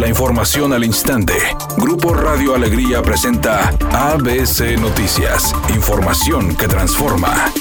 La información al instante. Grupo Radio Alegría presenta ABC Noticias. Información que transforma.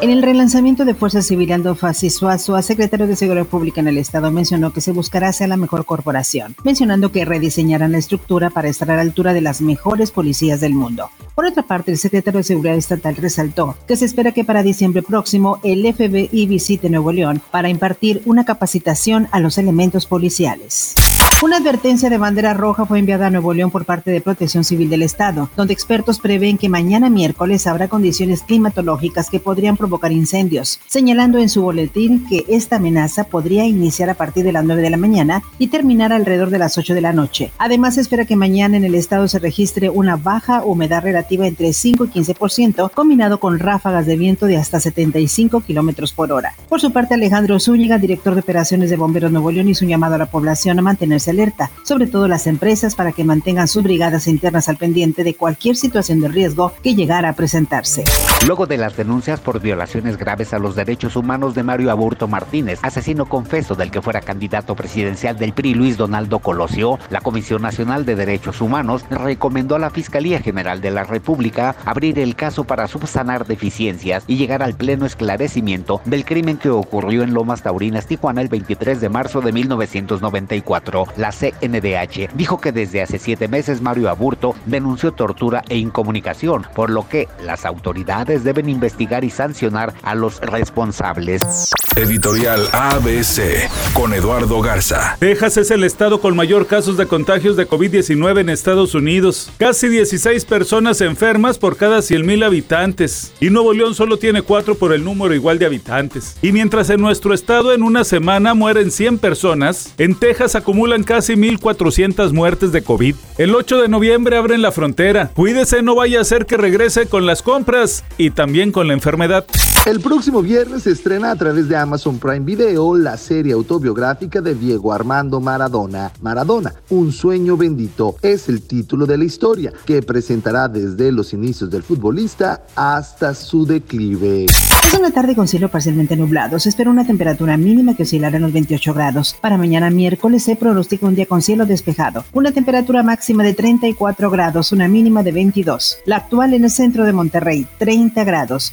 En el relanzamiento de Fuerza Civil, Aldo Suazo, secretario de Seguridad Pública en el Estado, mencionó que se buscará hacer la mejor corporación, mencionando que rediseñarán la estructura para estar a la altura de las mejores policías del mundo. Por otra parte, el secretario de Seguridad Estatal resaltó que se espera que para diciembre próximo el FBI visite Nuevo León para impartir una capacitación a los elementos policiales. Una advertencia de bandera roja fue enviada a Nuevo León por parte de Protección Civil del Estado, donde expertos prevén que mañana miércoles habrá condiciones climatológicas que podrían provocar incendios, señalando en su boletín que esta amenaza podría iniciar a partir de las 9 de la mañana y terminar alrededor de las 8 de la noche. Además, espera que mañana en el estado se registre una baja humedad relativa entre 5 y 15%, combinado con ráfagas de viento de hasta 75 kilómetros por hora. Por su parte, Alejandro Zúñiga, director de operaciones de Bomberos Nuevo León, hizo un llamado a la población a mantenerse alerta, sobre todo las empresas, para que mantengan sus brigadas internas al pendiente de cualquier situación de riesgo que llegara a presentarse. Luego de las denuncias por violaciones graves a los derechos humanos de Mario Aburto Martínez, asesino confeso del que fuera candidato presidencial del PRI Luis Donaldo Colosio, la Comisión Nacional de Derechos Humanos recomendó a la Fiscalía General de la República abrir el caso para subsanar deficiencias y llegar al pleno esclarecimiento del crimen que ocurrió en Lomas Taurinas, Tijuana, el 23 de marzo de 1994 la CNDH dijo que desde hace siete meses Mario Aburto denunció tortura e incomunicación, por lo que las autoridades deben investigar y sancionar a los responsables. Editorial ABC con Eduardo Garza. Texas es el estado con mayor casos de contagios de COVID-19 en Estados Unidos. Casi 16 personas enfermas por cada 100 mil habitantes. Y Nuevo León solo tiene 4 por el número igual de habitantes. Y mientras en nuestro estado en una semana mueren 100 personas, en Texas acumulan casi 1.400 muertes de COVID. El 8 de noviembre abren la frontera. Cuídese, no vaya a ser que regrese con las compras y también con la enfermedad. El próximo viernes se estrena a través de Amazon Prime Video la serie autobiográfica de Diego Armando Maradona. Maradona, un sueño bendito, es el título de la historia que presentará desde los inicios del futbolista hasta su declive. Es una tarde con cielo parcialmente nublado. Se espera una temperatura mínima que oscilará en los 28 grados. Para mañana miércoles se pronostica un día con cielo despejado. Una temperatura máxima de 34 grados, una mínima de 22. La actual en el centro de Monterrey, 30 grados.